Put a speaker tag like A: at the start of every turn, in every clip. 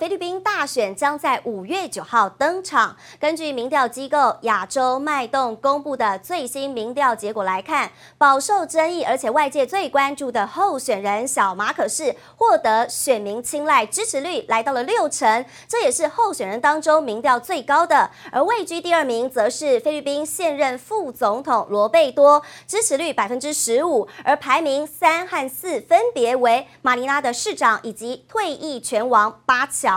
A: 菲律宾大选将在五月九号登场。根据民调机构亚洲脉动公布的最新民调结果来看，饱受争议而且外界最关注的候选人小马可是获得选民青睐，支持率来到了六成，这也是候选人当中民调最高的。而位居第二名则是菲律宾现任副总统罗贝多，支持率百分之十五。而排名三和四分别为马尼拉的市长以及退役拳王巴乔。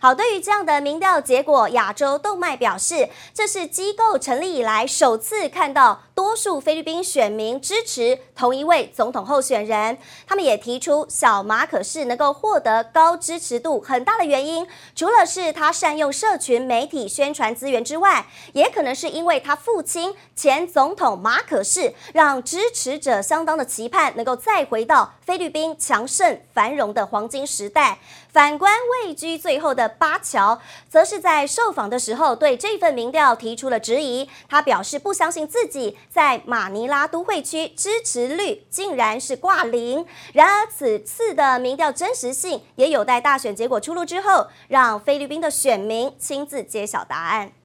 A: 好，对于这样的民调结果，亚洲动脉表示，这是机构成立以来首次看到多数菲律宾选民支持同一位总统候选人。他们也提出，小马可是能够获得高支持度，很大的原因，除了是他善用社群媒体宣传资源之外，也可能是因为他父亲前总统马可是，让支持者相当的期盼，能够再回到菲律宾强盛繁荣的黄金时代。反观位居最后的巴乔，则是在受访的时候对这份民调提出了质疑。他表示不相信自己在马尼拉都会区支持率竟然是挂零。然而，此次的民调真实性也有待大选结果出炉之后，让菲律宾的选民亲自揭晓答案。